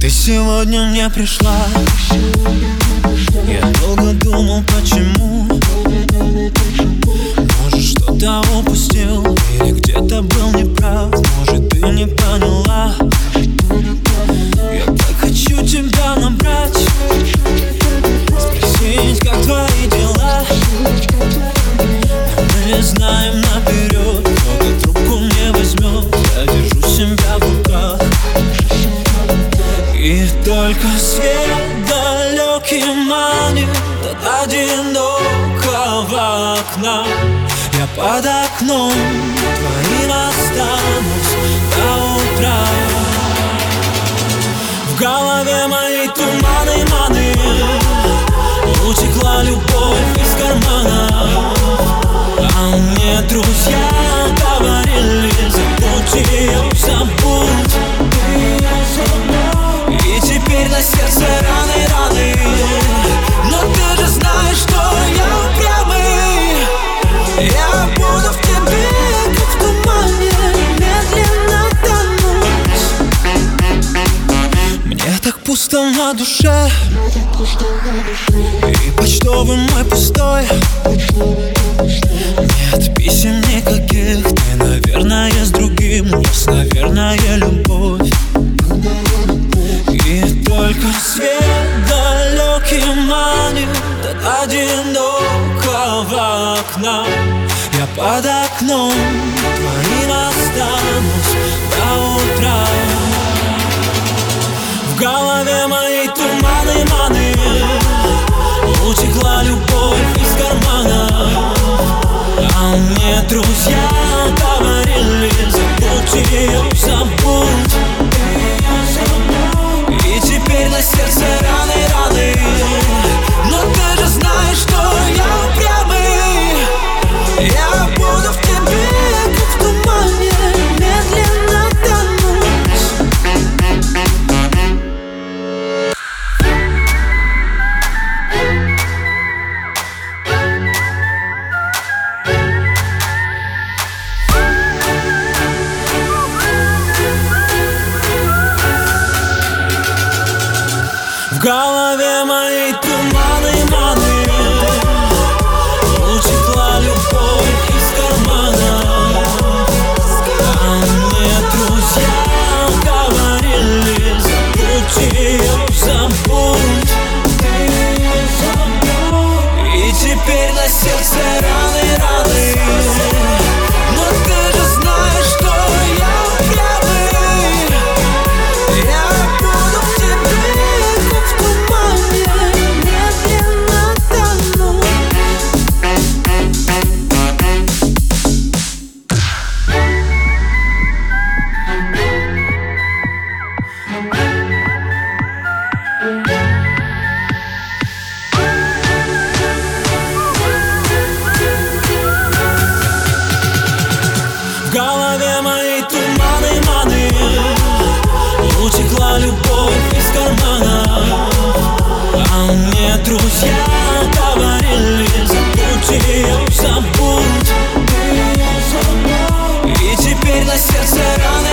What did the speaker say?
Ты сегодня мне пришла. Я долго думал, почему. Может, что-то упустил Или где-то был неправ. Может, ты не поняла. Я так хочу тебя набрать. Спросить, как твои дела. Мы знаем И только свет далекий манит От одинокого окна. Я под окном твоим останусь до утра. В голове моей туманы, маны. Утекла любовь из кармана пусто на душе. И почтовый мой пустой Нет писем никаких Ты, наверное, с другим Есть, наверное, любовь. И только свет далекий манит От одинокого окна. Я под окном твоим останусь до утра В голове моей туманы, маны. Утекла любовь из кармана. А мне друзья говорили Забудь ее, забудь В голове моей туманы мои голове моей туманы, маны. Утекла любовь из кармана. А мне друзья говорили Забудь ее, забудь И теперь на сердце рано